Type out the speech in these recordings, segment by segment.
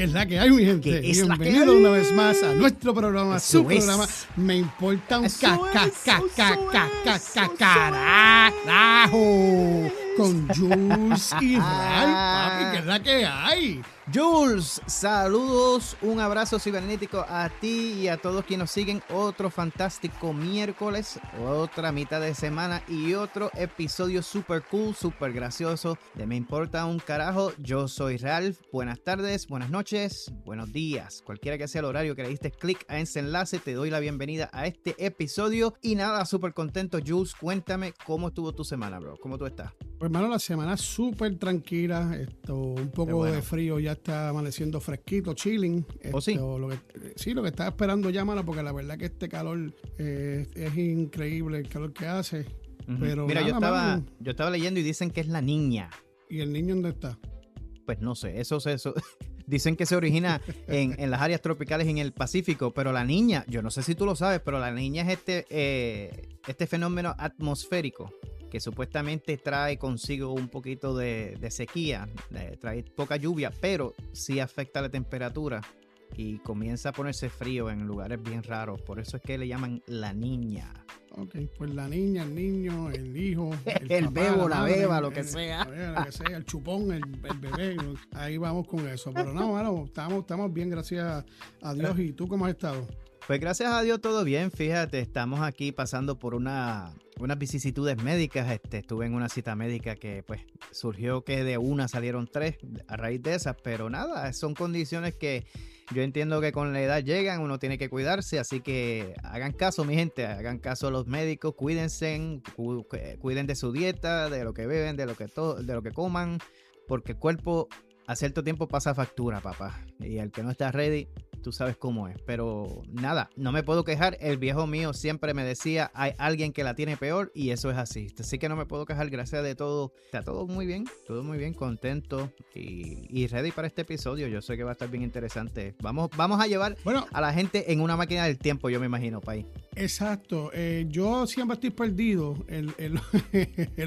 Que es la que hay, mi gente. Bienvenido una vez más a nuestro programa, su programa. Me importa un carajo con Jules y Ray, papi, que es la que hay. Jules, saludos, un abrazo cibernético a ti y a todos quienes nos siguen. Otro fantástico miércoles, otra mitad de semana y otro episodio super cool, super gracioso de Me Importa un Carajo. Yo soy Ralph. Buenas tardes, buenas noches, buenos días. Cualquiera que sea el horario que le diste clic a ese enlace, te doy la bienvenida a este episodio. Y nada, súper contento, Jules. Cuéntame cómo estuvo tu semana, bro. ¿Cómo tú estás? Pues, hermano, la semana súper tranquila. Esto, un poco de frío ya está amaneciendo fresquito, chilling. ¿Oh, sí? Lo que, sí, lo que estaba esperando ya, porque la verdad que este calor eh, es increíble, el calor que hace. Pero Mira, yo, estaba, yo estaba leyendo y dicen que es la niña. ¿Y el niño dónde está? Pues no sé, eso, eso dicen que se origina en, en, las áreas tropicales en el Pacífico, pero la niña, yo no sé si tú lo sabes, pero la niña es este, eh, este fenómeno atmosférico que supuestamente trae consigo un poquito de, sequía, trae poca lluvia, pero sí afecta la temperatura y comienza a ponerse frío en lugares bien raros. Por eso es que le llaman la niña. Ok, pues la niña, el niño, el hijo, el, bebo, la, beba, lo que sea. Lo que sea, el chupón, el, bebé. Ahí vamos con eso. Pero no, bueno, estamos, estamos bien, gracias a Dios. ¿Y tú cómo has estado? Pues gracias a Dios todo bien, fíjate, estamos aquí pasando por una, unas vicisitudes médicas, este, estuve en una cita médica que pues surgió que de una salieron tres a raíz de esas, pero nada, son condiciones que yo entiendo que con la edad llegan, uno tiene que cuidarse, así que hagan caso mi gente, hagan caso a los médicos, cuídense, cuiden de su dieta, de lo que beben, de lo que, de lo que coman, porque el cuerpo a cierto tiempo pasa factura, papá, y el que no está ready tú sabes cómo es. Pero nada, no me puedo quejar. El viejo mío siempre me decía, hay alguien que la tiene peor y eso es así. Así que no me puedo quejar, gracias de todo. Está todo muy bien, todo muy bien, contento y, ready para este episodio. Yo sé que va a estar bien interesante. Vamos, vamos a llevar a la gente en una máquina del tiempo, yo me imagino, Pai. Exacto. Eh, yo siempre estoy perdido en,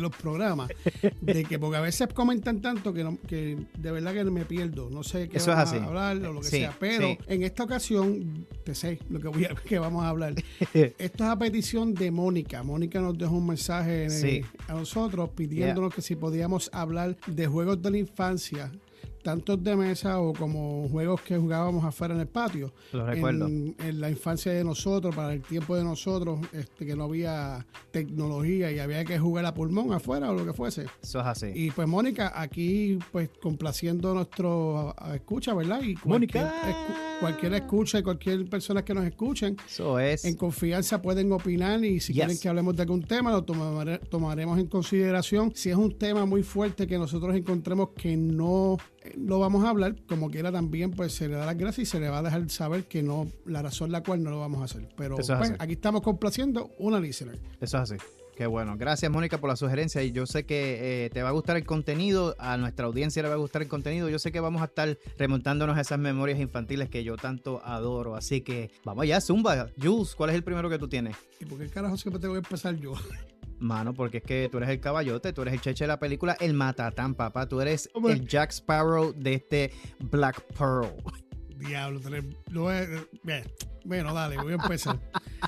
los programas. De que, porque a veces comentan tanto que, que de verdad que me pierdo. No sé qué Eso es así. hablar o lo que sea. Pero en esta ocasión, te sé lo que, voy a, que vamos a hablar. Esto es a petición de Mónica. Mónica nos dejó un mensaje a nosotros pidiéndonos que si podíamos hablar de juegos de la infancia tanto de mesa o como juegos que jugábamos afuera en el patio. Lo recuerdo. En, la infancia de nosotros, para el tiempo de nosotros, este, que no había tecnología y había que jugar a pulmón afuera o lo que fuese. Eso es así. Y pues Mónica, aquí pues complaciendo nuestro escucha, ¿verdad? Y Mónica. Cualquier escucha y cualquier persona que nos escuchen, Eso es. en confianza pueden opinar y si quieren que hablemos de algún tema, lo tomaremos en consideración. Si es un tema muy fuerte que nosotros encontremos que no lo vamos a hablar, como quiera también, pues se le da las gracias y se le va a dejar saber que no, la razón la cual no lo vamos a hacer. Pero pues, aquí estamos complaciendo una listener. Eso es así. Qué bueno. Gracias, Mónica, por la sugerencia. Y yo sé que eh, te va a gustar el contenido, a nuestra audiencia le va a gustar el contenido. Yo sé que vamos a estar remontándonos a esas memorias infantiles que yo tanto adoro. Así que vamos allá, Zumba. Jules, ¿cuál es el primero que tú tienes? ¿Y por qué carajo siempre tengo que empezar yo? Mano, porque es que tú eres el caballote, tú eres el cheche de la película, el matatán, papá. Tú eres el Jack Sparrow de este Black Pearl. Diablo, lo bueno, dale, voy a empezar.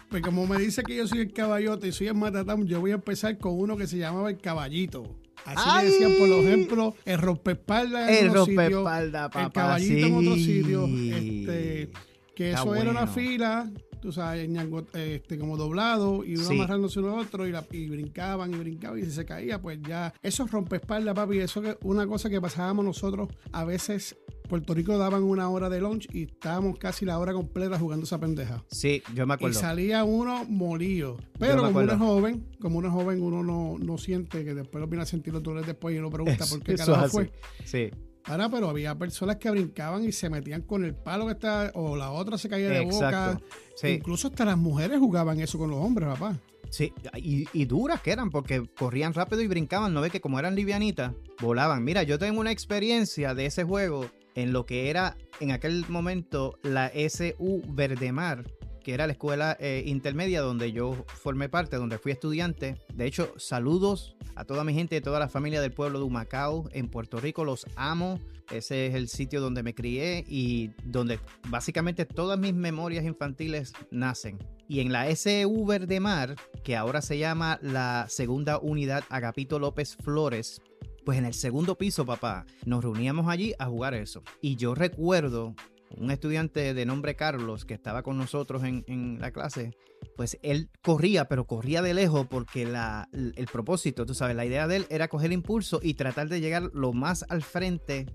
pues como me dice que yo soy el caballote y soy el matatán, yo voy a empezar con uno que se llamaba el caballito. Así le decían, por ejemplo, el rompespalda en el rompespalda, papá, el caballito en otro sitio. Este, que eso era una fila tú sabes, este, como doblado y uno amarrándose uno a otro y, la, y, brincaban y brincaban y si se caía, pues ya. Eso rompe espalda, papi. Eso es una cosa que pasábamos nosotros a veces. Puerto Rico daban una hora de lunch y estábamos casi la hora completa jugando esa pendeja. Sí, yo me acuerdo. Y salía uno molido. Pero como uno es joven, como uno es joven, uno no, no siente que después lo viene a sentir los dolores después y uno pregunta por qué carajo fue. Sí. Ahora, pero había personas que brincaban y se metían con el palo que está, o la otra se caía de boca. Incluso hasta las mujeres jugaban eso con los hombres, papá. Sí, y, duras que eran, porque corrían rápido y brincaban, ¿no ves que como eran livianitas, volaban? Mira, yo tengo una experiencia de ese juego en lo que era en aquel momento la SU Verdemar, que era la escuela eh, intermedia donde yo formé parte, donde fui estudiante. De hecho, saludos a toda mi gente, toda la familia del pueblo de Humacao en Puerto Rico, los amo. Ese es el sitio donde me crié y donde básicamente todas mis memorias infantiles nacen. Y en la SV de Mar, que ahora se llama la segunda unidad Agapito López Flores, pues en el segundo piso, papá, nos reuníamos allí a jugar eso. Y yo recuerdo un estudiante de nombre Carlos que estaba con nosotros en, la clase, pues él corría, pero corría de lejos porque la, el propósito, tú sabes, la idea de él era coger impulso y tratar de llegar lo más al frente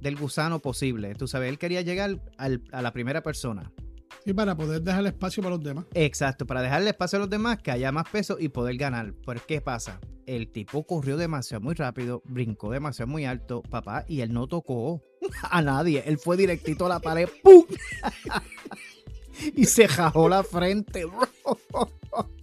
del gusano posible. Tú sabes, él quería llegar a la primera persona. Y para poder dejar espacio para los demás. Exacto, para dejarle espacio a los demás, que haya más peso y poder ganar. ¿Por qué pasa? El tipo corrió demasiado muy rápido, brincó demasiado muy alto, papá, y él no tocó a nadie. Él fue directito a la pared, ¡pum! y se jajó la frente,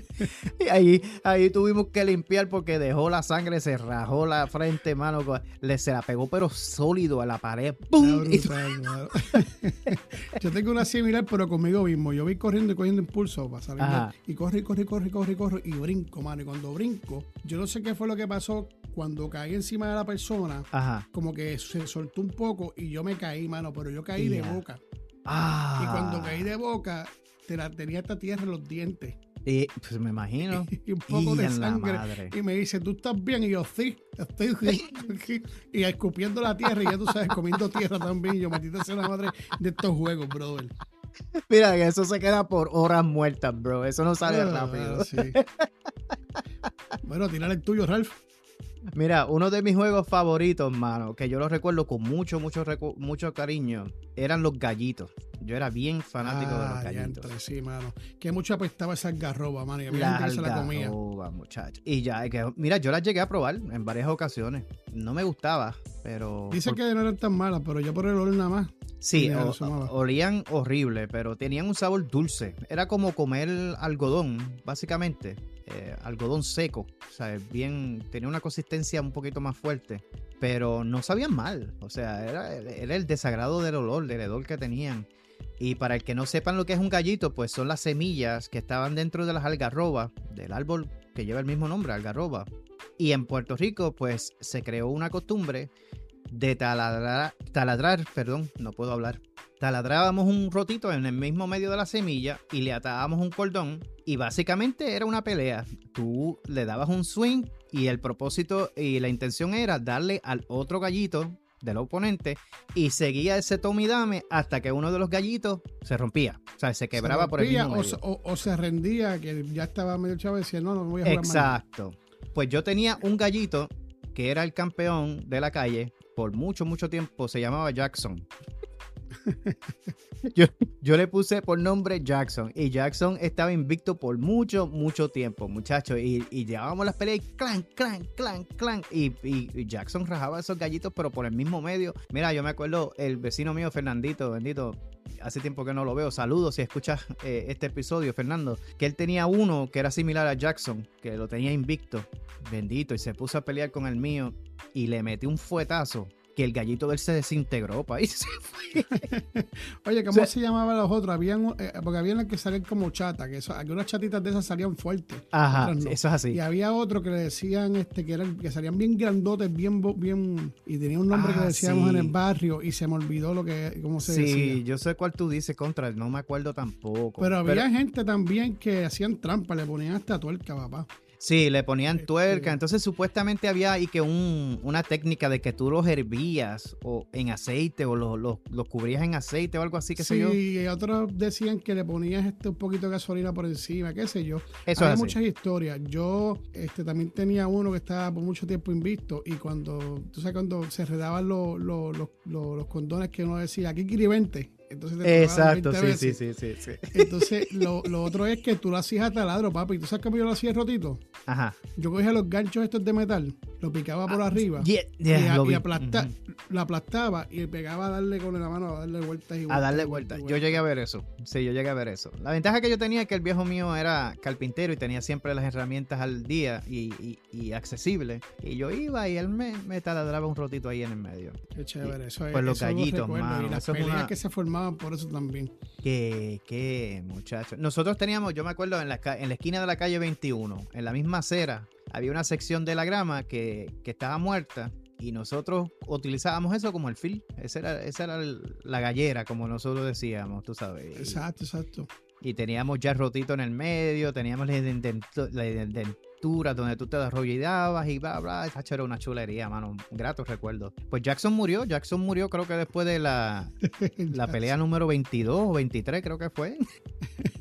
y ahí, ahí tuvimos que limpiar porque dejó la sangre, se rajó la frente, mano. Le, se la pegó, pero sólido a la pared. yo tengo una similar, pero conmigo mismo. Yo vi corriendo y cogiendo impulso para salir. Y corre, y corre, y corre, y corre, y corre. Y brinco, mano. Y cuando brinco, yo no sé qué fue lo que pasó. Cuando caí encima de la persona, como que se soltó un poco y yo me caí, mano. Pero yo caí de boca. Y cuando ah. caí de boca, tenía esta tierra en los dientes. Y pues me imagino. y un poco de sangre. Y me dice, ¿tú estás bien? Y yo, sí, estoy bien. y escupiendo la tierra y ya tú sabes, comiendo tierra también. Y yo metiéndose la madre de estos juegos, brother. Mira, que eso se queda por horas muertas, bro. Eso no sale ah, rápido. bueno, tirar el tuyo, Ralph. Mira, uno de mis juegos favoritos, mano, que yo lo recuerdo con mucho, mucho, mucho cariño, eran los gallitos. Yo era bien fanático de los ah, gallitos. sí, mano. Que mucho apestaba esa garroba, mano. Y había gente que se la comía. muchacho. Y ya, que, mira, yo las llegué a probar en varias ocasiones. No me gustaba, pero. Dice que no eran tan malas, pero yo por el olor nada más. Sí, olían horrible, pero tenían un sabor dulce. Era como comer algodón, básicamente. Eh, algodón seco. O sea, bien, tenía una consistencia un poquito más fuerte, pero no sabían mal. O sea, era, el desagrado del olor, del hedor que tenían. Y para el que no sepan lo que es un gallito, pues son las semillas que estaban dentro de las algarrobas, del árbol que lleva el mismo nombre, algarroba. Y en Puerto Rico, pues se creó una costumbre de taladrar, taladrar, perdón, no puedo hablar. Taladrábamos un rotito en el mismo medio de la semilla y le atábamos un cordón y básicamente era una pelea. Tú le dabas un swing y el propósito y la intención era darle al otro gallito del oponente y seguía ese tomidame hasta que uno de los gallitos se rompía. O sea, se quebraba por el mismo O, se rendía, que ya estaba medio chavo y decía, no, no voy a jugar Exacto. Pues yo tenía un gallito que era el campeón de la calle por mucho, mucho tiempo. Se llamaba Jackson. yo, le puse por nombre Jackson y Jackson estaba invicto por mucho, mucho tiempo, muchachos. Y, llevábamos las peleas y clan, clan, clan, clan. Y, Jackson rajaba esos gallitos, pero por el mismo medio. Mira, yo me acuerdo, el vecino mío, Fernandito, bendito, hace tiempo que no lo veo. Saludos si escuchas eh, este episodio, Fernando. Que él tenía uno que era similar a Jackson, que lo tenía invicto, bendito, y se puso a pelear con el mío y le metí un fuetazo que el gallito de él se desintegró, país. Oye, ¿cómo se llamaban los otros? Habían, eh, porque había las que salían como chata, que algunas chatitas de esas salían fuertes. Ajá, eso es así. Y había otro que le decían este, que, eran, que salían bien grandotes, bien, bien, y tenía un nombre que ah, decíamos en el barrio y se me olvidó lo que, cómo se decía. Sí, yo sé cuál tú dices, contra, no me acuerdo tampoco. Pero había gente también que hacían trampa, le ponían hasta tuerca, papá. Sí, le ponían tuerca. Este Entonces, supuestamente había ahí que un, una técnica de que tú los hervías o en aceite o los, los, cubrías en aceite o algo así, que sé yo. Sí, y otros decían que le ponías este un poquito de gasolina por encima, qué sé yo. Eso Hay muchas historias. Yo este, también tenía uno que estaba por mucho tiempo invisto y cuando, tú sabes, cuando se redaban los, los, los, condones que uno decía, aquí Kiribente entonces Exacto, sí, sí, sí, sí, Entonces, lo, lo, otro es que tú lo hacías a taladro, papi. ¿Tú sabes cómo yo lo hacía rotito? Ajá. Yo cogía los ganchos estos de metal, lo picaba por ah, arriba y, lo aplastaba y pegaba a darle con la mano, a darle vueltas y A darle vueltas. Yo llegué a ver eso. Sí, yo llegué a ver eso. La ventaja que yo tenía es que el viejo mío era carpintero y tenía siempre las herramientas al día y, y, accesible. Y yo iba y él me, me taladraba un rotito ahí en el medio. Qué chévere. Eso es, pues los gallitos, mano. Y las peleas que se formaban por eso también. Qué, qué, muchachos. Nosotros teníamos, yo me acuerdo, en la, en la esquina de la calle 21, en la misma acera, había una sección de la grama que, que estaba muerta y nosotros utilizábamos eso como el fil. Esa era, esa era la gallera, como nosotros decíamos, tú sabes. Exacto, exacto. Y teníamos ya rotito en el medio, teníamos la, la, donde tú te desarrollabas y bla, bla. Esa era una chulería, mano. Un grato recuerdo. Pues Jackson murió. Jackson murió creo que después de la, la pelea número 22 o 23 creo que fue.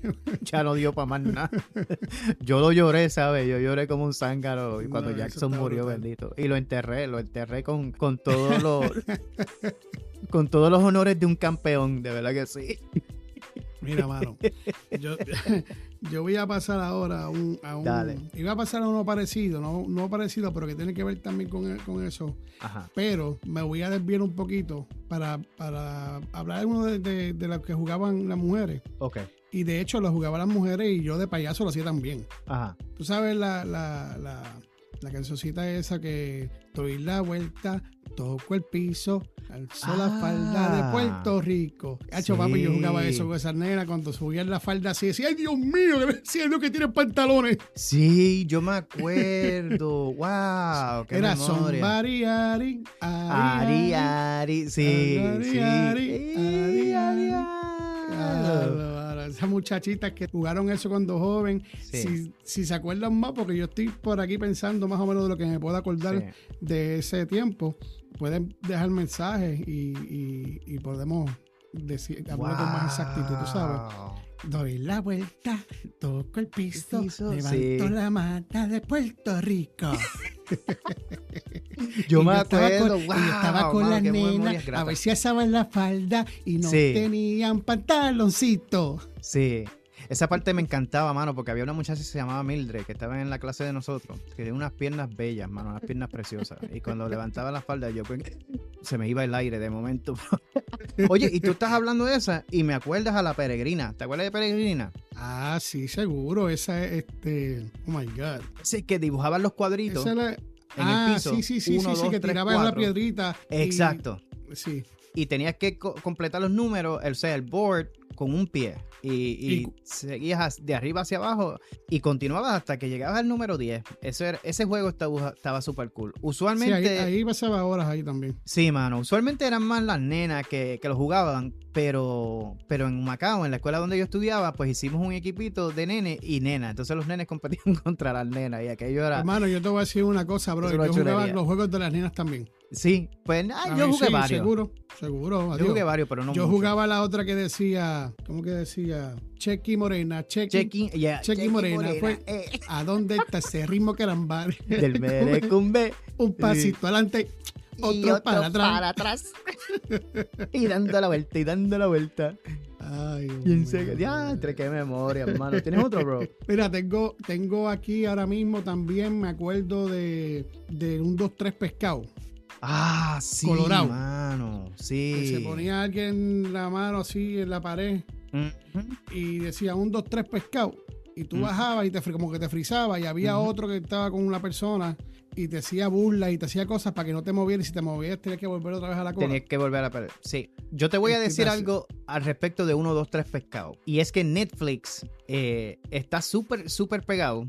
ya no dio para más nada. Yo lo lloré, ¿sabes? Yo lloré como un zángaro cuando Jackson murió, bendito. Y lo enterré, lo enterré con, con todos los... con todos los honores de un campeón, de verdad que sí. Mira, mano, yo, yo voy a pasar ahora a un, a un iba a pasar a uno parecido, no, no parecido, pero que tiene que ver también con, con eso. Ajá. Pero me voy a desviar un poquito para, para hablar de uno de, de, los que jugaban las mujeres. Ok. Y de hecho lo jugaban las mujeres y yo de payaso lo hacía también. Ajá. Tú sabes la, la, la, la cancioncita esa que doy la vuelta, toco el piso, alzó la falda de ah. Puerto Rico. Hacho, papi, yo jugaba eso con esa nena cuando subían la falda así, decía, ay Dios mío, que siento que tiene pantalones. Sí, yo me acuerdo. wow, qué Era memoria. Ari, Ari, Ari, Ari, sí, sí. Ari, Ari, Ari, esas muchachitas que jugaron eso cuando joven, si, si, se acuerdan más, porque yo estoy por aquí pensando más o menos de lo que me puedo acordar de ese tiempo, pueden dejar mensajes y, podemos decir, hablar con más exactitud, tú sabes. Doy la vuelta, toco el piso, levanto la mata de Puerto Rico. yo me acuerdo, wow, yo estaba con las nenas, a ver si asaban la falda y no tenían pantaloncito. Sí. Esa parte me encantaba, mano, porque había una muchacha que se llamaba Mildred, que estaba en la clase de nosotros, que tenía unas piernas bellas, mano, unas piernas preciosas. Y cuando levantaba la falda, yo pues, se me iba el aire de momento. Oye, y tú estás hablando de esa y me acuerdas a la peregrina. ¿Te acuerdas de peregrina? Ah, sí, seguro. Esa es, este, oh my God. Sí, que dibujaban los cuadritos. en el ah, piso. sí, sí, sí, sí, sí, que tiraban la piedrita. Exacto. Sí. Y tenías que completar los números, o sea, el board con un pie y, seguías de arriba hacia abajo y continuabas hasta que llegabas al número 10. Ese, ese juego estaba súper cool. Usualmente. Sí, ahí, pasaba horas ahí también. Sí, mano. Usualmente eran más las nenas que, que lo jugaban, pero, pero en Macao, en la escuela donde yo estudiaba, pues hicimos un equipito de nene y nena. Entonces los nenes competían contra las nenas y aquello era. Hermano, yo te voy a decir una cosa, bro. Yo jugaba los juegos de las nenas también. Sí, pues yo jugué varios. Seguro, seguro. Yo jugué varios, pero no Yo jugaba la otra que decía, ¿cómo que decía? Chequi Morena, Chequi, Chequi, Morena. fue, eh. ¿A dónde está ese ritmo eran Del merecumbe. Un pasito adelante, otro, para atrás. Para atrás. y dando la vuelta, y dando la vuelta. Ay, Ya, entre qué memoria, hermano. ¿Tienes otro, bro? Mira, tengo, tengo aquí ahora mismo también, me acuerdo de, de un 2-3 pescado. Ah, sí, Colorado. mano. Sí. se ponía alguien la mano así en la pared y decía un, dos, tres pescado. Y tú bajabas y te como que te frizaba y había otro que estaba con una persona y te hacía burla y te hacía cosas para que no te movieras y si te movías tenías que volver otra vez a la cola. Tenías que volver a la Sí. Yo te voy a decir algo al respecto de uno, dos, tres pescados. Y es que Netflix eh, está súper, súper pegado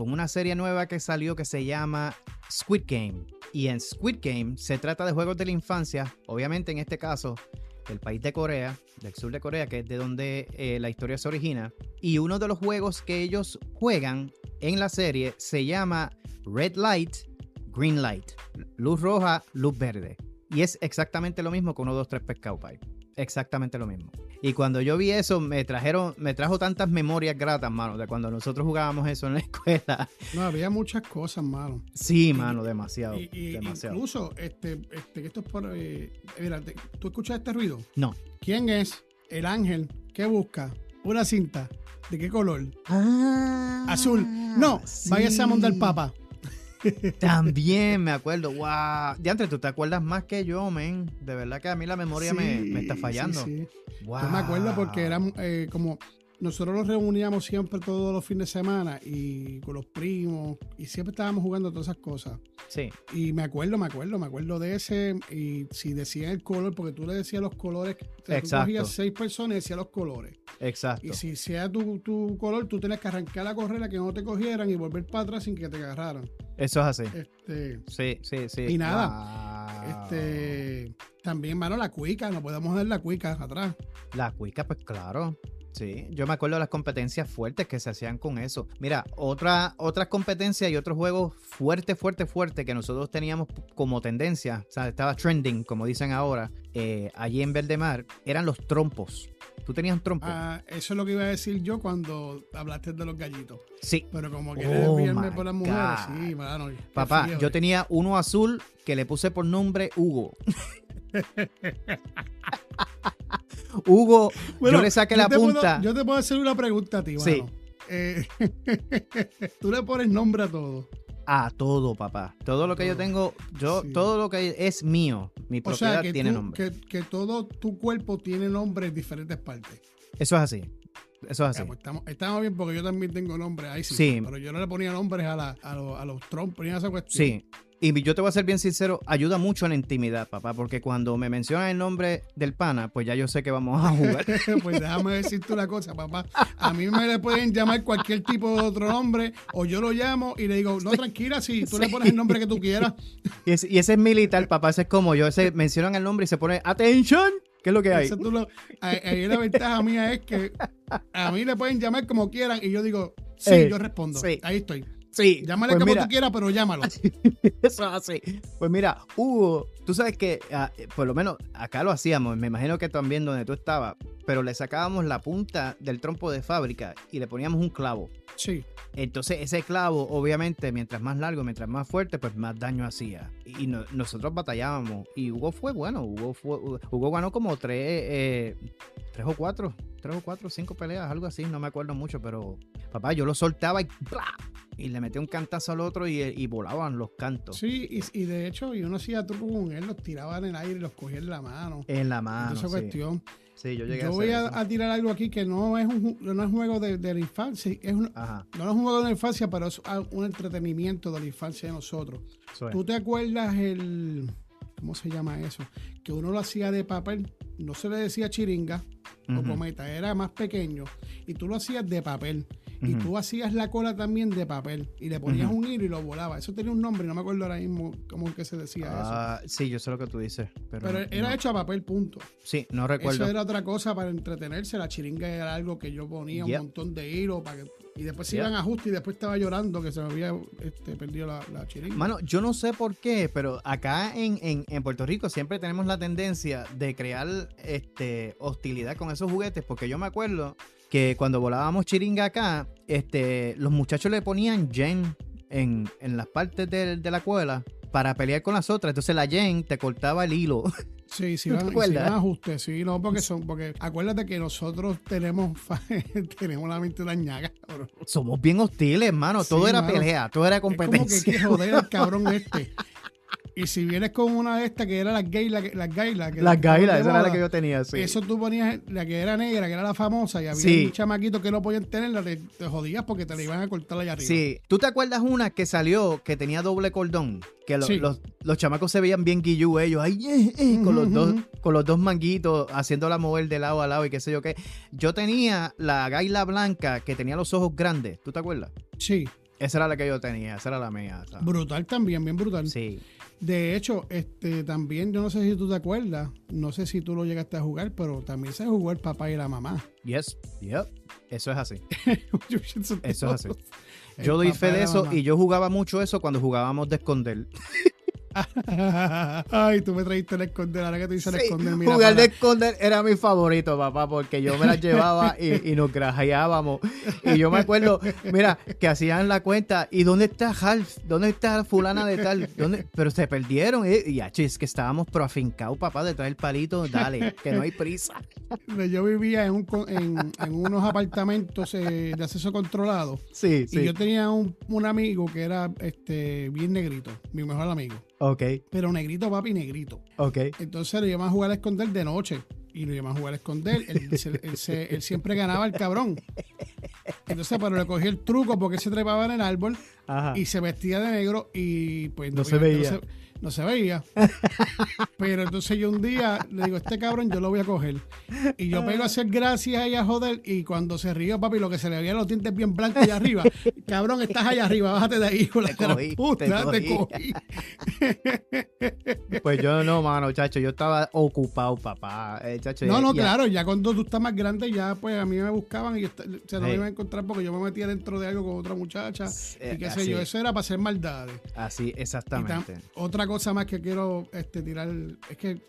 con una serie nueva que salió que se llama Squid Game. Y en Squid Game se trata de juegos de la infancia, obviamente en este caso del país de Corea, del sur de Corea, que es de donde eh, la historia se origina. Y uno de los juegos que ellos juegan en la serie se llama Red Light, Green Light. Luz roja, luz verde. Y es exactamente lo mismo que uno, dos, tres pescado pie. Exactamente lo mismo. Y cuando yo vi eso, me trajeron, me trajo tantas memorias gratas, mano, de cuando nosotros jugábamos eso en la escuela. No, había muchas cosas, mano. Sí, mano, demasiado. demasiado. Incluso, este, este, esto es por. Eh, mira, ¿tú escuchas este ruido? No. ¿Quién es el ángel que busca una cinta. ¿De qué color? Ah, Azul. No, vaya a mandar papa. También me acuerdo. Wow. Diantre, tú te acuerdas más que yo, men. De verdad que a mí la memoria me, está fallando. Sí, Yo me acuerdo porque eh, como nosotros nos reuníamos siempre todos los fines de semana y con los primos y siempre estábamos jugando todas esas cosas. Sí. Y me acuerdo, me acuerdo, me acuerdo de ese y si decían el color, porque tú le decías los colores, tú cogías seis personas y decías los colores. Exacto. Y si sea tu, tu color, tú tienes que arrancar la correa que no te cogieran y volver para atrás sin que te agarraran. Eso es así. Este, sí, sí, sí. Y nada. Este, también, mano, la cuica, no podemos ver la cuica atrás. La cuica, pues claro. Sí, yo me acuerdo de las competencias fuertes que se hacían con eso. Mira, otra, otras competencias y otros juegos fuerte, fuerte, fuerte que nosotros teníamos como tendencia, o sea, estaba trending, como dicen ahora, eh, allí en Verdemar, eran los trompos. ¿Tú tenías un trompo? Ah, eso es lo que iba a decir yo cuando hablaste de los gallitos. Sí. Pero como que oh viernes por las mujeres, sí, mano. Papá, yo tenía uno azul que le puse por nombre Hugo. Hugo, yo le saqué la punta. yo te puedo hacer una pregunta a ti, sí. Eh, tú le pones nombre a todo. A todo, papá. Todo lo que yo tengo, yo, todo lo que es mío, mi propiedad tiene nombre. Que, todo tu cuerpo tiene nombre en diferentes partes. Eso es así. Eso es así. Pues estamos, bien porque yo también tengo nombre ahí sí, Pero yo no le ponía nombres a, la, a, los, a los trompos ni a esa cuestión. Sí. Y yo te voy a ser bien sincero, ayuda mucho en la intimidad, papá, porque cuando me mencionan el nombre del pana, pues ya yo sé que vamos a jugar. pues déjame decirte una cosa, papá. A mí me le pueden llamar cualquier tipo de otro nombre, o yo lo llamo y le digo, no, tranquila, si tú le pones el nombre que tú quieras. Y ese, y ese es militar, papá, ese es como yo, ese mencionan el nombre y se pone, atención, ¿qué es lo que hay? ahí, la ventaja mía es que a mí le pueden llamar como quieran y yo digo, sí, yo respondo. Ahí estoy. Sí. Llámale pues como tú quieras, pero llámalo. Eso así. Pues mira, Hugo, tú sabes que ah, por lo menos acá lo hacíamos, me imagino que también donde tú estabas, pero le sacábamos la punta del trompo de fábrica y le poníamos un clavo. Sí. Entonces ese clavo, obviamente, mientras más largo, mientras más fuerte, pues más daño hacía. Y nosotros batallábamos. Y Hugo fue bueno. Hugo, fue, Hugo ganó como tres, eh, tres o cuatro, tres o cuatro, cinco peleas, algo así. No me acuerdo mucho, pero papá, yo lo soltaba y y le metía un cantazo al otro y, volaban los cantos. Sí, y, de hecho, yo no hacía truco con él, los tiraba en el aire y los cogía en la mano. En la mano. Esa cuestión. Sí, yo llegué yo voy a, tirar algo aquí que no es un, no es juego de, la infancia, es no es un juego de la infancia, pero es un entretenimiento de la infancia de nosotros. ¿Tú te acuerdas el, ¿cómo se llama eso? Que uno lo hacía de papel, no se le decía chiringa o cometa, era más pequeño, y tú lo hacías de papel. Y tú hacías la cola también de papel y le ponías un hilo y lo volaba. Eso tenía un nombre, no me acuerdo ahora mismo cómo que se decía ah, eso. Sí, yo sé lo que tú dices. Pero, era hecho a papel, punto. Sí, no recuerdo. Eso era otra cosa para entretenerse. La chiringa era algo que yo ponía un montón de hilo para que y después se iban a ajuste y después estaba llorando que se me había este, perdido la, la, chiringa. Mano, yo no sé por qué, pero acá en, en, Puerto Rico siempre tenemos la tendencia de crear este, hostilidad con esos juguetes, porque yo me acuerdo que cuando volábamos chiringa acá, este, los muchachos le ponían Jen en, las partes de, de la cuela para pelear con las otras. Entonces la Jen te cortaba el hilo. Sí, sí, van, sí ajustes, sí, no, porque son, porque acuérdate que nosotros tenemos, tenemos la mente dañada, cabrón. Somos bien hostiles, hermano. Todo era pelea, todo era competencia. Es como que, que joder al cabrón este. Y si vienes con una de estas que era las gailas, las gailas. Las gailas, esa era la que yo tenía, sí. Eso tú ponías la que era negra, que era la famosa, y había un chamaquito que no podían tenerla, te, te, jodías porque te la iban a cortar allá arriba. Sí. ¿Tú te acuerdas una que salió que tenía doble cordón? Que los, los, chamacos se veían bien guillú ellos, ahí, eh, eh, con, los dos, con los dos manguitos, haciéndola mover de lado a lado y qué sé yo qué. Yo tenía la gaila blanca que tenía los ojos grandes, ¿tú te acuerdas? Sí. Esa era la que yo tenía, esa era la mía. Brutal también, bien brutal. Sí. De hecho, este también, yo no sé si tú te acuerdas, no sé si tú lo llegaste a jugar, pero también se jugó el papá y la mamá. Yes, yep. Eso es así. eso es así. Yo doy fe de eso y yo jugaba mucho eso cuando jugábamos de esconder. Ay, tú me trajiste el esconder. Ahora que tú dices el esconder, mira. Jugar de esconder era mi favorito, papá, porque yo me las llevaba y, nos grajeábamos. Y yo me acuerdo, mira, que hacían la cuenta. ¿Y dónde está Half? ¿Dónde está Fulana de tal? ¿Dónde? Pero se perdieron. Y, y es que estábamos pro afincados, papá, detrás del palito. Dale, que no hay prisa. Yo vivía en, en, unos apartamentos eh, de acceso controlado. Sí, sí. Y yo tenía un, un amigo que era este, bien negrito, mi mejor amigo. Ok. Pero negrito, papi, negrito. Ok. Entonces lo llevamos a jugar a esconder de noche. Y lo llevamos a jugar a esconder. Él, siempre ganaba el cabrón. Entonces, pero le cogí el truco porque él se trepaba en el árbol y se vestía de negro y pues no, se veía no se veía. Pero entonces yo un día le digo, este cabrón yo lo voy a coger. Y yo pego a hacer gracias ahí a joder. Y cuando se rió, papi, lo que se le veía los dientes bien blancos allá arriba. Cabrón, estás allá arriba, bájate de ahí con la te puta, te cogí. Pues yo no, mano, chacho, yo estaba ocupado, papá. Eh, chacho, no, no, claro, ya cuando tú estás más grande, ya pues a mí me buscaban y se no me iban a encontrar porque yo me metía dentro de algo con otra muchacha. y qué sé yo, eso era para hacer maldades. Así, exactamente. otra cosa más que quiero este, tirar es que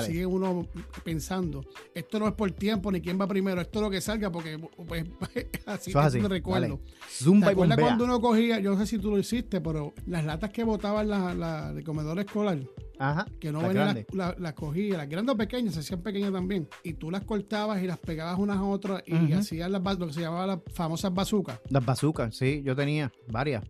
sigue uno pensando, esto no es por tiempo ni quién va primero, esto es lo que salga porque pues, así, me recuerdo. Zumba ¿Te cuando uno cogía, yo no sé si tú lo hiciste, pero las latas que botaban la, la de comedor escolar, Ajá, que no venían las, las, cogía, las grandes o pequeñas, se hacían pequeñas también, y tú las cortabas y las pegabas unas a otras y hacías las, lo que se llamaba las famosas bazucas. Las bazucas, sí, yo tenía varias.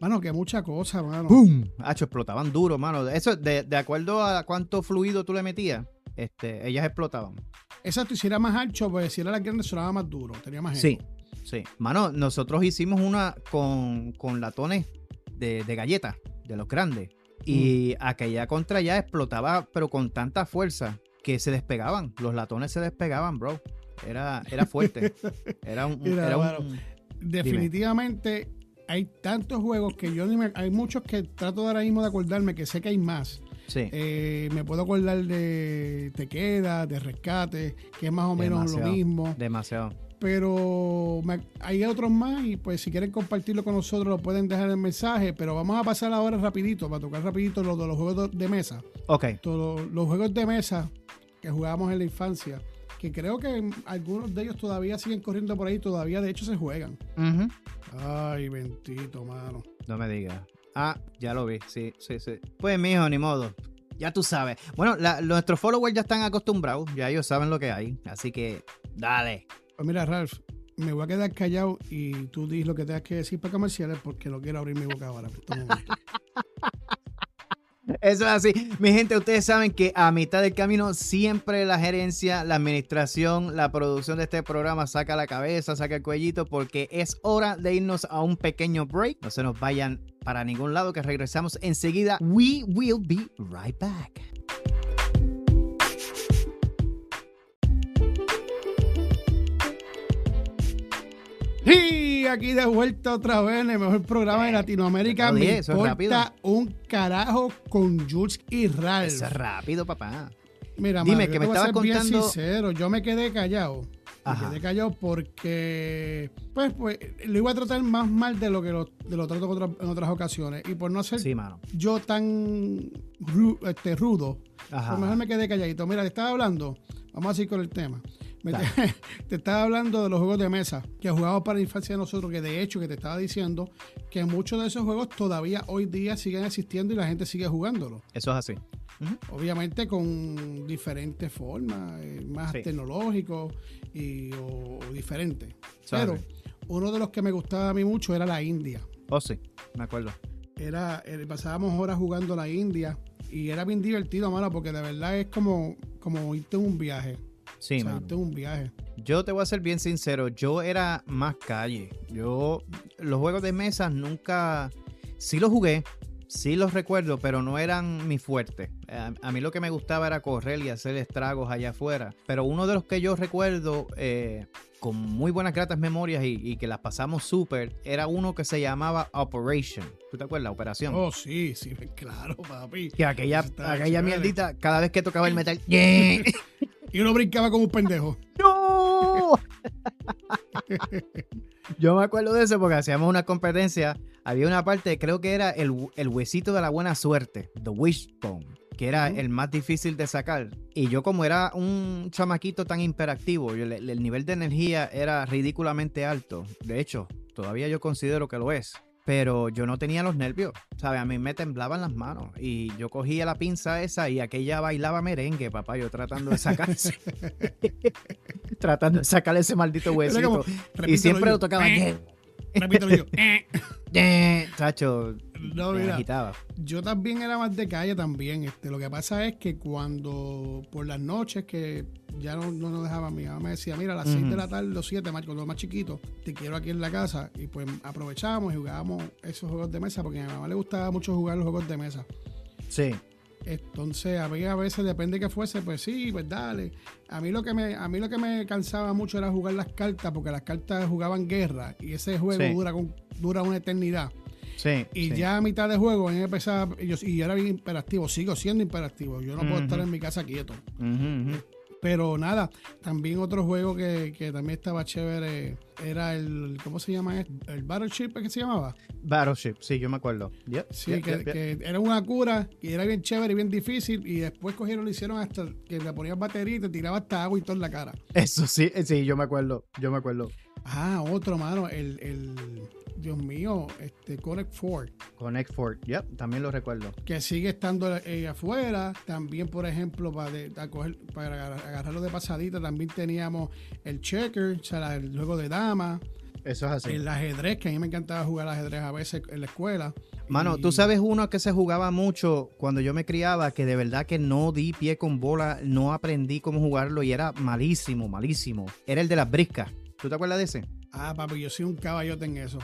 Mano, que mucha cosa, mano. ¡Pum! Hacho, explotaban duro, mano. Eso, de, de acuerdo a cuánto fluido tú le metías, este, ellas explotaban. Exacto, y si era más ancho, pues si era la grande sonaba más duro, tenía más Sí, sí. Mano, nosotros hicimos una con, latones de, de galletas, de los grandes. Y mm. aquella contra ya explotaba, pero con tanta fuerza que se despegaban. Los latones se despegaban, bro. Era, era fuerte. Era un. definitivamente hay tantos juegos que yo ni me. Hay muchos que trato ahora mismo de acordarme, que sé que hay más. Sí. Eh, me puedo acordar de Te Queda, de Rescate, que es más o menos lo mismo. Demasiado pero hay otros más y pues si quieren compartirlo con nosotros lo pueden dejar en el mensaje, pero vamos a pasar ahora rapidito, para tocar rapidito los de los juegos de mesa. Ok. Todos los juegos de mesa que jugábamos en la infancia, que creo que algunos de ellos todavía siguen corriendo por ahí, todavía de hecho se juegan. Ay, bendito, mano. No me digas. Ah, ya lo vi, sí, sí, sí. Pues mijo, ni modo. Ya tú sabes. Bueno, nuestros followers ya están acostumbrados, ya ellos saben lo que hay. Así que, dale. Pues mira, Ralph, me voy a quedar callado y tú dices lo que tengas que decir para comerciales porque no quiero abrir mi boca ahora. Eso es así. Mi gente, ustedes saben que a mitad del camino siempre la gerencia, la administración, la producción de este programa saca la cabeza, saca el cuellito porque es hora de irnos a un pequeño break. No se nos vayan para ningún lado que regresamos enseguida. We will be right back. Y aquí de vuelta otra vez en el mejor programa de Latinoamérica. me importa un carajo con Jules y Ralph. Eso es rápido, papá. Mira, Dime, que me estaba contando. Bien sincero, yo me quedé callado. Me quedé callado porque, pues, pues, lo iba a tratar más mal de lo que lo, de lo trato en otras ocasiones. Y por no ser yo tan este, rudo, Ajá. Pues mejor me quedé calladito. Mira, te estaba hablando, vamos a seguir con el tema. te, estaba hablando de los juegos de mesa que jugamos para la infancia de nosotros, que de hecho que te estaba diciendo que muchos de esos juegos todavía hoy día siguen existiendo y la gente sigue jugándolos. Eso es así. Obviamente con diferentes formas, eh, más tecnológicos y, o, diferentes. Pero uno de los que me gustaba a mí mucho era la India. Oh, sí, me acuerdo. Era, eh, pasábamos horas jugando la India y era bien divertido, mano, porque de verdad es como, como irte en un viaje. Sí, un viaje. Yo te voy a ser bien sincero, yo era más calle. Yo los juegos de mesa nunca sí los jugué, sí los recuerdo, pero no eran mi fuerte. A, mí lo que me gustaba era correr y hacer estragos allá afuera. Pero uno de los que yo recuerdo eh, con muy buenas gratas memorias y, que las pasamos súper era uno que se llamaba Operation. ¿Tú te acuerdas? Operación. Oh, sí, sí, claro, papi. Que aquella, aquella mierdita, cada vez que tocaba el metal. Y uno brincaba como un pendejo. ¡No! Yo me acuerdo de eso porque hacíamos una competencia había una parte, creo que era el, el huesito de la buena suerte, the wishbone, que era el más difícil de sacar. Y yo como era un chamaquito tan imperactivo, el, el nivel de energía era ridículamente alto. De hecho, todavía yo considero que lo es pero yo no tenía los nervios, ¿sabes? A mí me temblaban las manos y yo cogía la pinza esa y aquella bailaba merengue, papá, yo tratando de sacar tratando de sacar ese maldito huesito y siempre lo tocaba. Repito yo. Chacho, no, mira, agitaba. Yo también era más de calle también. Este, lo que pasa es que cuando por las noches que ya no, no nos dejaba, mi mamá me decía, mira, a las 6 de la tarde, los 7, cuando los más chiquitos, te quiero aquí en la casa. Y pues aprovechábamos y jugábamos esos juegos de mesa, porque a mi mamá le gustaba mucho jugar los juegos de mesa. Sí. Entonces, a mí a veces depende de que fuese, pues sí, pues dale. A mí lo que me a mí lo que me cansaba mucho era jugar las cartas porque las cartas jugaban guerra y ese juego dura dura una eternidad. Sí, y ya a mitad de juego empezaba y yo, y era bien imperativo, sigo siendo imperativo. Yo no puedo estar en mi casa quieto. Pero nada, también otro juego que, también estaba chévere era el, ¿cómo se llama? ¿El Battleship que se llamaba? Battleship, sí, yo me acuerdo. sí, que, era una cura y era bien chévere y bien difícil y después cogieron lo hicieron hasta que le ponían batería y te tiraba hasta agua y todo en la cara. Eso sí, sí, yo me acuerdo, yo me acuerdo. Ah, otro, mano, el, el Dios mío, este Connect Ford. Connect Ford, yep, también lo recuerdo. Que sigue estando eh, afuera. También, por ejemplo, para, para agarrarlo de pasadita, también teníamos el checker, o sea, el juego de dama. Eso es así. El ajedrez, que a mí me encantaba jugar ajedrez a veces en la escuela. Mano, tú sabes uno que se jugaba mucho cuando yo me criaba, que de verdad que no di pie con bola, no aprendí cómo jugarlo y era malísimo, malísimo. Era el de las briscas. ¿Tú te acuerdas de ese? Ah, papi, yo soy un caballote en eso.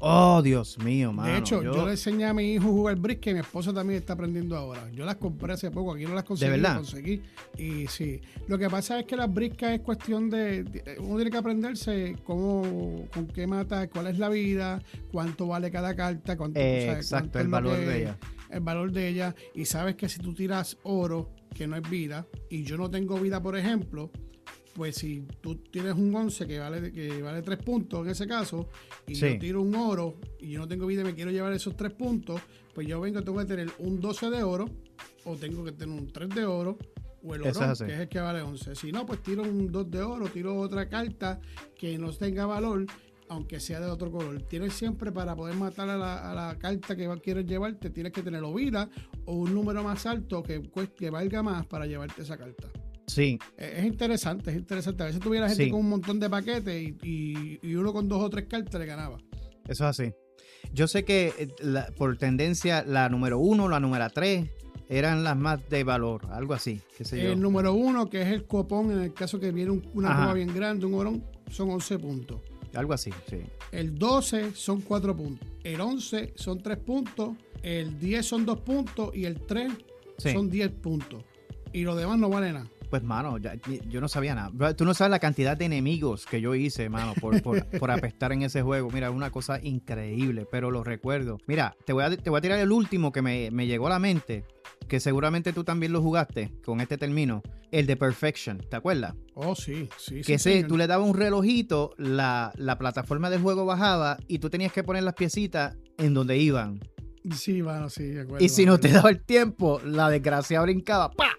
Oh, Dios mío, mano. De hecho, yo... le enseñé a mi hijo a jugar brisket y mi esposa también está aprendiendo ahora. Yo las compré hace poco, aquí no las conseguí. ¿De verdad? Conseguí. Y sí. Lo que pasa es que las briscas es cuestión de. Uno tiene que aprenderse cómo, con qué mata, cuál es la vida, cuánto vale cada carta, cuánto. exacto, el valor de ella. El valor de ella. Y sabes que si tú tiras oro, que no es vida, y yo no tengo vida, por ejemplo pues si tú tienes un 11 que vale, que vale 3 puntos en ese caso, y yo tiro un oro y yo no tengo vida y me quiero llevar esos 3 puntos, pues yo vengo, tengo que tener un 12 de oro, o tengo que tener un 3 de oro, o el oro, que es el que vale 11. Si no, pues tiro un 2 de oro, tiro otra carta que no tenga valor, aunque sea de otro color. Tienes siempre para poder matar a la, carta que quieres llevarte, tienes que tener o vida o un número más alto que, que valga más para llevarte esa carta. Sí. Es interesante, es interesante. A veces tuviera gente con un montón de paquetes y, uno con dos o tres cartas le ganaba. Eso es así. Yo sé que eh, por tendencia la número uno, la número tres eran las más de valor, algo así. El número uno, que es el copón, en el caso que viene una prueba bien grande, un orón, son 11 puntos. Algo así, sí. El 12 son 4 puntos. El 11 son 3 puntos. El 10 son 2 puntos. Y el 3 son 10 puntos. Y lo demás no vale nada. Pues, mano, yo no sabía nada. Tú no sabes la cantidad de enemigos que yo hice, mano, por, por, apestar en ese juego. Mira, una cosa increíble, pero lo recuerdo. Mira, te voy a, te voy a tirar el último que me, llegó a la mente, que seguramente tú también lo jugaste con este término, el de Perfection, ¿te acuerdas? Oh, sí, sí. Que sí, tú le dabas un relojito, la, la plataforma del juego bajaba y tú tenías que poner las piecitas en donde iban. Sí, mano, sí, de acuerdo. Y si no te daba el tiempo, la desgracia brincaba, ¡pa!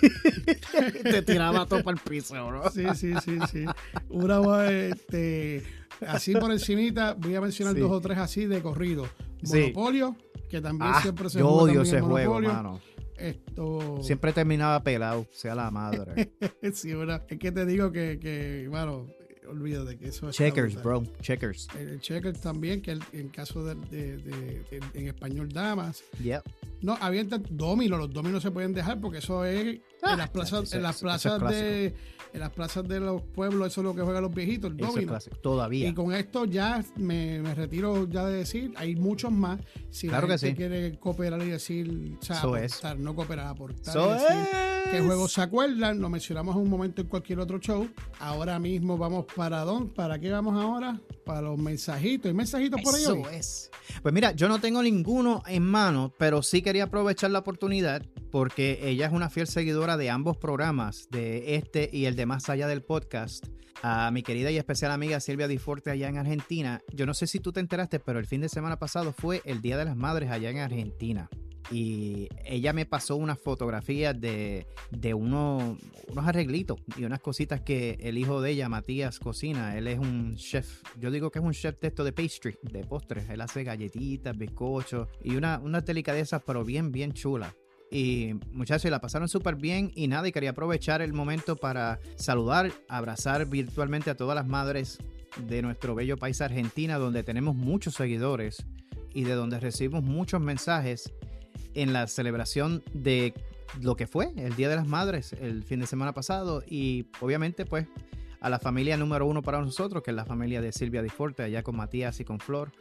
te tiraba todo para el piso, bro. Sí, sí, sí, sí. Una, este, así por encimita, voy a mencionar dos o tres así de corrido. Monopolio, que también ah, siempre se Yo odio ese juego, mano. Esto... Siempre terminaba pelado, sea la madre. sí, ¿verdad? Es que te digo que, que bueno, olvídate que eso es. Checkers, bro. Checkers. El, checkers también, que en caso de, de, en español, damas. Yep. No, había dominos, los dominos se pueden dejar porque eso es ah, en las plazas, en las plazas de en las plazas de los pueblos, eso es lo que juegan los viejitos, el domino. Todavía. Y con esto ya me, retiro ya de decir, hay muchos más. Si claro la gente quiere cooperar y decir, o sea, aportar, no cooperar, aportar. Eso qué juegos se acuerdan, lo mencionamos en un momento en cualquier otro show. Ahora mismo vamos ¿para dónde? ¿Para qué vamos ahora? Para los mensajitos. ¿Hay mensajitos por ahí Eso es. Pues mira, yo no tengo ninguno en mano, pero sí quería aprovechar la oportunidad porque ella es una fiel seguidora de ambos programas, de este y el de Más Allá del Podcast. A mi querida y especial amiga Silvia Di Forte allá en Argentina. Yo no sé si tú te enteraste, pero el fin de semana pasado fue el Día de las Madres allá en Argentina y ella me pasó unas fotografías de, de unos arreglitos y unas cositas que el hijo de ella, Matías, cocina. Él es un chef, yo digo que es un chef de esto de pastry, de postres. Él hace galletitas, bizcochos y una, unas delicadezas, pero bien, bien chulas. Y muchachos, la pasaron súper bien y nada, y quería aprovechar el momento para saludar, abrazar virtualmente a todas las madres de nuestro bello país Argentina, donde tenemos muchos seguidores y de donde recibimos muchos mensajes en la celebración de lo que fue el Día de las Madres el fin de semana pasado y obviamente pues a la familia número uno para nosotros, que es la familia de Silvia Di Forte, allá con Matías y con Flor,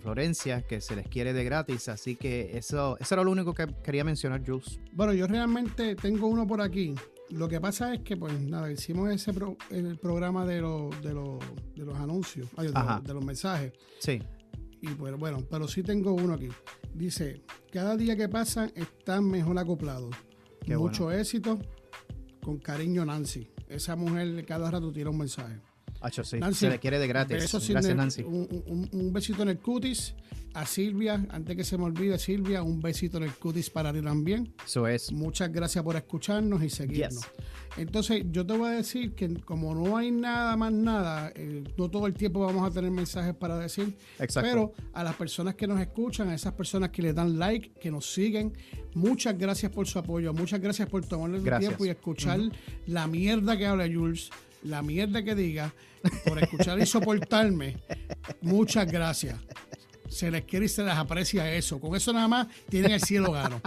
Florencia, que se les quiere de gratis. Así que eso, eso era lo único que quería mencionar, Jules. Bueno, yo realmente tengo uno por aquí. Lo que pasa es que, pues nada, hicimos ese el programa de, de, de los anuncios, de, de, los mensajes. Sí. Y pues bueno, pero sí tengo uno aquí. Dice, cada día que pasa están mejor acoplados. Mucho éxito. Con cariño, Nancy. Esa mujer cada rato tira un mensaje. Sí. se le quiere de gratis. Gracias, Nancy. Un, besito en el cutis. A Silvia, antes que se me olvide, Silvia, un besito en el cutis para ti también. Eso es. Muchas gracias por escucharnos y seguirnos. Entonces, yo te voy a decir que como no hay nada más nada, eh, no todo el tiempo vamos a tener mensajes para decir. Exacto. Pero a las personas que nos escuchan, a esas personas que le dan like, que nos siguen, muchas gracias por su apoyo, muchas gracias por tomarle el tiempo y escuchar la mierda que habla Jules, la mierda que diga, por escuchar y soportarme. Muchas gracias se les quiere y se les aprecia eso. Con eso nada más tienen el cielo gano.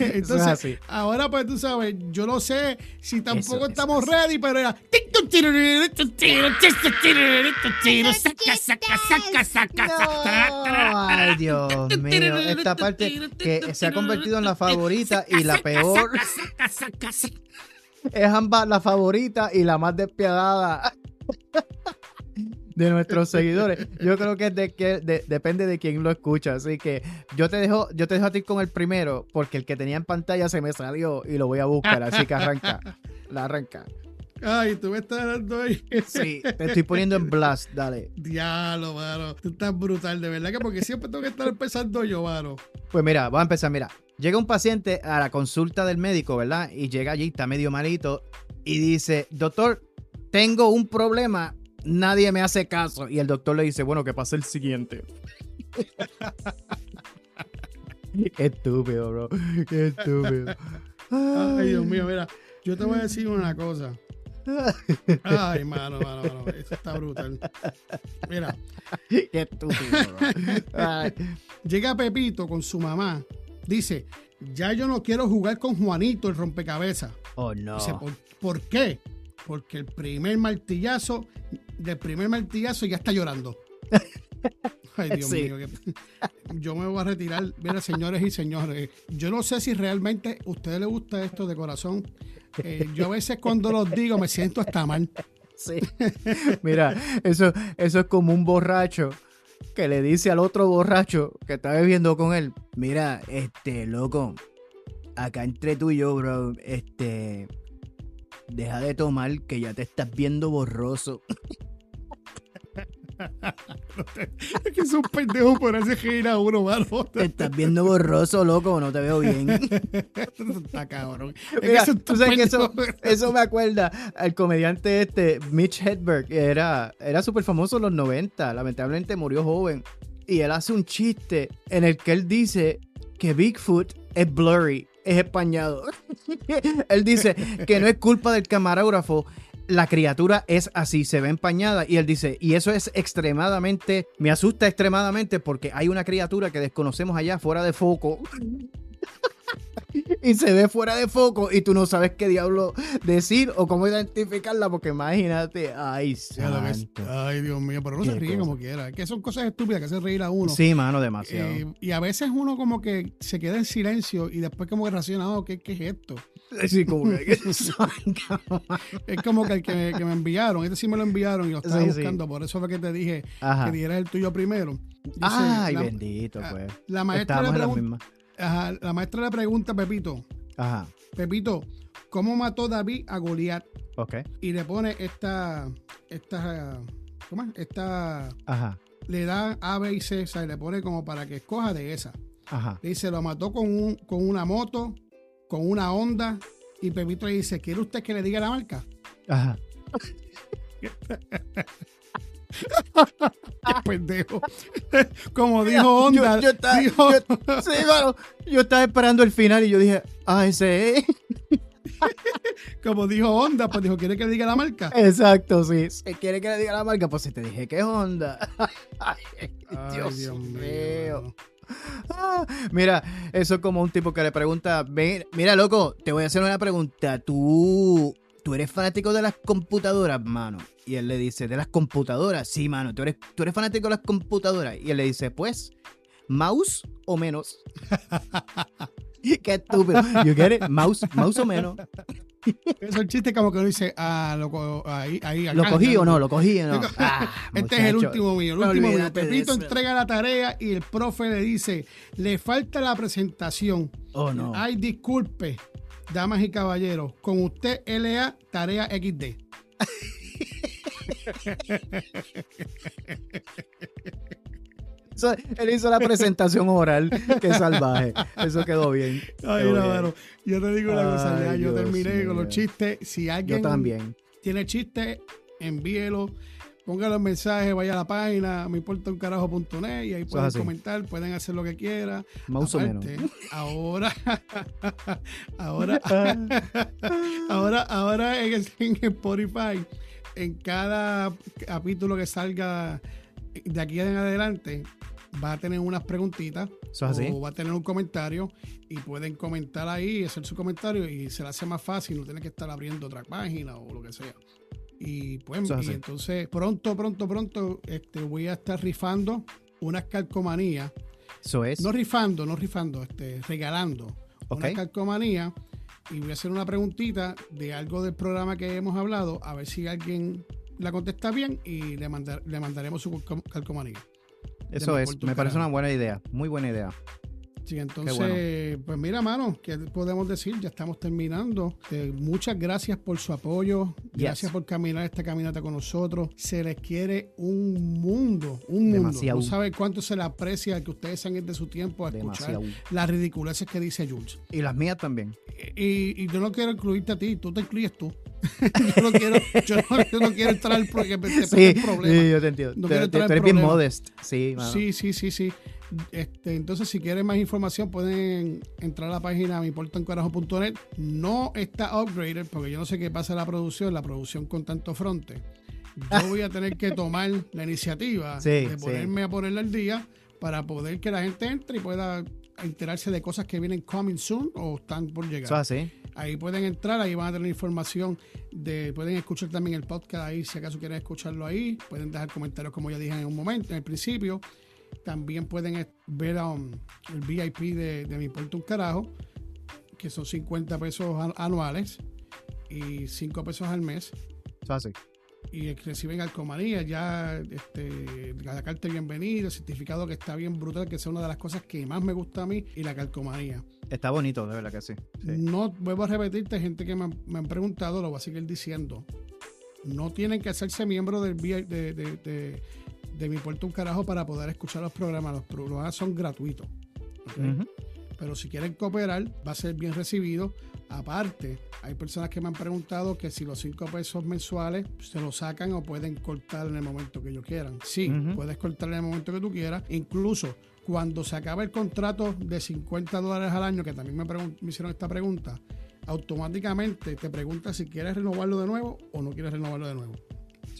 Entonces, ahora pues tú sabes, yo no sé si tampoco estamos ready, pero era... Ay, Dios mío, esta parte que se ha convertido en la favorita y la peor. Es ambas la favorita y la más despiadada de nuestros seguidores. Yo creo que, de que depende de quién lo escucha. Así que yo te dejo, yo te dejo a ti con el primero, porque el que tenía en pantalla se me salió y lo voy a buscar. Así que arranca. La arranca. Ay, tú me estás dando ahí. Sí, te estoy poniendo en blast, dale. Diablo, mano. Tú estás brutal, de verdad que porque siempre tengo que estar empezando yo, mano. Pues mira, vamos a empezar, mira. Llega un paciente a la consulta del médico, ¿verdad? Y llega allí, está medio malito, y dice, doctor, tengo un problema nadie me hace caso. Y el doctor le dice, bueno, que pase el siguiente. Qué estúpido, bro. Qué estúpido. Ay, Dios mío, mira, yo te voy a decir una cosa. Ay, mano, mano, mano. Esto está brutal. Mira. Qué estúpido, bro. Llega Pepito con su mamá. Dice, ya yo no quiero jugar con Juanito el rompecabezas. Oh, no. Dice, ¿por qué? Porque el primer martillazo del primer martillazo ya está llorando. Ay, Dios mío. Yo me voy a retirar. Mira, señores y señores, yo no sé si realmente a ustedes les gusta esto de corazón. Eh, yo a veces cuando los digo me siento hasta mal. Sí. Mira, eso, eso es como un borracho que le dice al otro borracho que está bebiendo con él, mira, este, loco, acá entre tú y yo, bro, este, deja de tomar que ya te estás viendo borroso. es que es un pendejo por ese gira uno, mano. Te estás viendo borroso, loco, no te veo bien. Está cabrón. tú sabes que eso, eso, me acuerda al comediante este, Mitch Hedberg, era, era súper famoso en los 90, lamentablemente murió joven. Y él hace un chiste en el que él dice que Bigfoot es blurry es españado. él dice que no es culpa del camarógrafo, la criatura es así, se ve empañada. Y él dice, y eso es extremadamente, me asusta extremadamente porque hay una criatura que desconocemos allá fuera de foco. y se ve fuera de foco y tú no sabes qué diablo decir o cómo identificarla porque imagínate, ay, santo. Ay, Dios mío, pero no se ríe como quiera. Que son cosas estúpidas que hacen reír a uno. Sí, mano, demasiado. Eh, y a veces uno como que se queda en silencio y después como que reacciona, oh, ¿qué, ¿qué, es esto? Sí, como que... es como que el que, me enviaron, este sí me lo enviaron y lo estaba buscando, por eso fue que te dije que dieras el tuyo primero. ay, bendito, pues. La maestra le pregunta Ajá, la maestra le pregunta a Pepito. Ajá. Pepito, ¿cómo mató David a Goliat? Ok. Y le pone esta, esta, ¿cómo es? Esta, Ajá. le da A, B y C, o sea, le pone como para que escoja de esa. Ajá. dice, lo mató con, un, con una moto, con una Honda, y Pepito le dice, ¿quiere usted que le diga la marca? Ajá. Qué pendejo. Como dijo Honda. Yo, estaba, sí, yo estaba esperando el final y yo dije, ah, ese es. Como dijo Honda, pues dijo, ¿quiere que le diga la marca? Exacto, sí. Si quiere que le diga la marca, pues si te dije que es Honda. Ay, Dios, mío. Ah, mira, eso es como un tipo que le pregunta, mira, loco, te voy a hacer una pregunta. ¿Tú, tú eres fanático de las computadoras, mano? Y él le dice, ¿de las computadoras? Sí, mano, ¿tú eres, tú eres fanático de las computadoras. Y él le dice, pues, ¿mouse o menos? Qué estúpido. You get it? Mouse, mouse o menos. Es un chiste como que lo dice, ah, lo, ahí, ahí, ¿Lo cogí o no? ¿Lo cogí o no? Ah, este es el último mío. El último mío. Pepito entrega la tarea y el profe le dice, le falta la presentación. Oh, no. Ay, disculpe, damas y caballeros, con usted LA, tarea XD. él hizo la presentación oral. Qué salvaje. Eso quedó bien. Ay, no, yo te digo una cosa, ya yo terminé con los chistes. Si alguien también. tiene chistes, envíelo. Póngalo en mensaje, vaya a la página, me importa un carajo.net y ahí pueden comentar, pueden hacer lo que quieran. Más o menos. Ahora, ahora, ahora, ahora en, en Spotify, en cada capítulo que salga de aquí en adelante, va a tener unas preguntitas o va a tener un comentario y pueden comentar ahí, hacer su comentario y se le hace más fácil, no tiene que estar abriendo otra página o lo que sea. Y pues, entonces pronto, pronto, pronto este, voy a estar rifando unas calcomanías. Eso es. No rifando, no rifando, este, regalando unas calcomanías y voy a hacer una preguntita de algo del programa que hemos hablado, a ver si alguien la contesta bien y le, le mandaremos su calcomanía. Eso es, me parece una buena idea, muy buena idea. Sí, entonces, pues mira, mano, ¿qué podemos decir? Ya estamos terminando. Eh, muchas gracias por su apoyo. Gracias por caminar esta caminata con nosotros. Se les quiere un mundo, un mundo. No sabe cuánto se le aprecia que ustedes sean de su tiempo a escuchar las ridiculeces que dice Jules. Y las mías también. Y, yo no quiero incluirte a ti, tú te incluyes tú. yo, no quiero, yo, no, quiero entrar al problema. Sí, sí, yo te entiendo. No tú, eres bien modest. Sí, sí, sí, sí, sí. Este, entonces, si quieren más información, pueden entrar a la página miportancarajo.net. No está upgraded, porque yo no sé qué pasa en la producción, la producción con tanto fronte. Yo voy a tener que tomar la iniciativa de ponerme a ponerla al día para poder que la gente entre y pueda enterarse de cosas que vienen coming soon o están por llegar. así. Ahí pueden entrar, ahí van a tener información de, pueden escuchar también el podcast ahí si acaso quieren escucharlo ahí, pueden dejar comentarios como ya dije en un momento, en el principio. También pueden ver um, el VIP de, de Mi Puerto Un Carajo, que son 50 pesos anuales y 5 pesos al mes. Fácil. Y reciben alcomanía, ya este, la carta de bienvenida, el certificado que está bien brutal, que es una de las cosas que más me gusta a mí, y la calcomanía. Está bonito, de verdad que sí. No, vuelvo a repetirte, gente que me, han preguntado, lo voy a seguir diciendo. No tienen que hacerse miembro del VIP de, de mi puerto un carajo para poder escuchar los programas. Los programas son gratuitos. Pero si quieren cooperar, va a ser bien recibido. Aparte, hay personas que me han preguntado que si los 5 pesos mensuales se los sacan o pueden cortar en el momento que ellos quieran. Sí, puedes cortar en el momento que tú quieras. Incluso cuando se acaba el contrato de 50 dólares al año, que también me, me hicieron esta pregunta, automáticamente te pregunta si quieres renovarlo de nuevo o no quieres renovarlo de nuevo.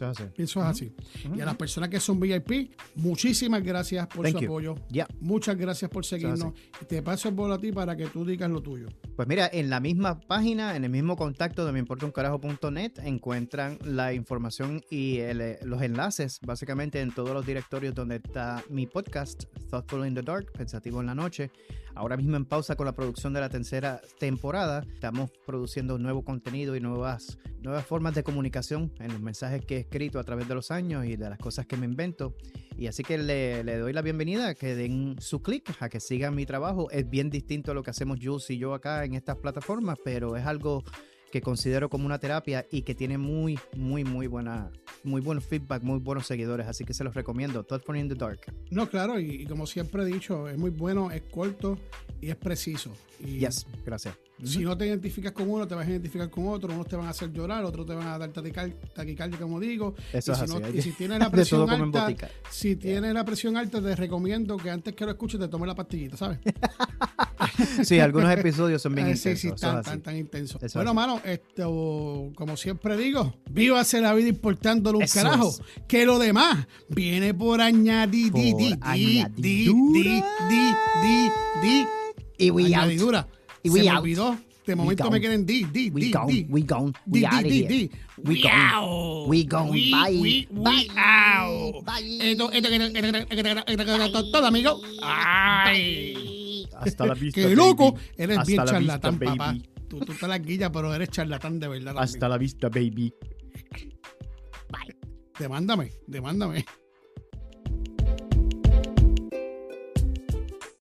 Eso es así. Eso es así. Y a las personas que son VIP, muchísimas gracias por su apoyo. Muchas gracias por seguirnos. Y te paso el bolo a ti para que tú digas lo tuyo. Pues mira, en la misma página, en el mismo contacto de meimportauncarajo.net encuentran la información y eh, los enlaces, básicamente en todos los directorios donde está mi podcast, Thoughtful in the Dark, Pensativo en la Noche. Ahora mismo en pausa con la producción de la tercera temporada. Estamos produciendo nuevo contenido y nuevas, nuevas formas de comunicación en los mensajes que escrito a través de los años y de las cosas que me invento. Y así que le, le doy la bienvenida, que den su clic, a que sigan mi trabajo. Es bien distinto a lo que hacemos Jules y yo acá en estas plataformas, pero es algo que considero como una terapia y que tiene muy, muy, muy buena, muy buen feedback, muy buenos seguidores, así que se los recomiendo. For in the Dark. No, claro, y, como siempre he dicho, es muy bueno, es corto y es preciso. Y yes, gracias. Si no te identificas con uno, te vas a identificar con otro. Unos te van a hacer llorar, otros te van a dar taquicardia, como digo. Eso y, si es así, y si tienes la presión alta, si tienes la presión alta, te recomiendo que antes que lo escuches te tomes la pastillita, ¿sabes? sí, algunos episodios son bien intensos. Sí, sí, tan, tan, tan intensos. bueno, mano, esto, como siempre digo, vívase la vida importándole un carajo. Que lo demás viene por añadir, di, di, di, di, di, di, di, y añadidura. Y we Se me olvidó. De momento me queden di, di, we di, gone, di. We gone. We out of here. We gone. We gone. Bye. Bye. Esto, esto, esto, todo, amigo. Ay. Hasta la vista, Qué loco. Eres bien charlatán, papá. Tú, tú te la guillas, pero eres charlatán de verdad. Hasta la vista, baby. Bye. Demándame, demándame.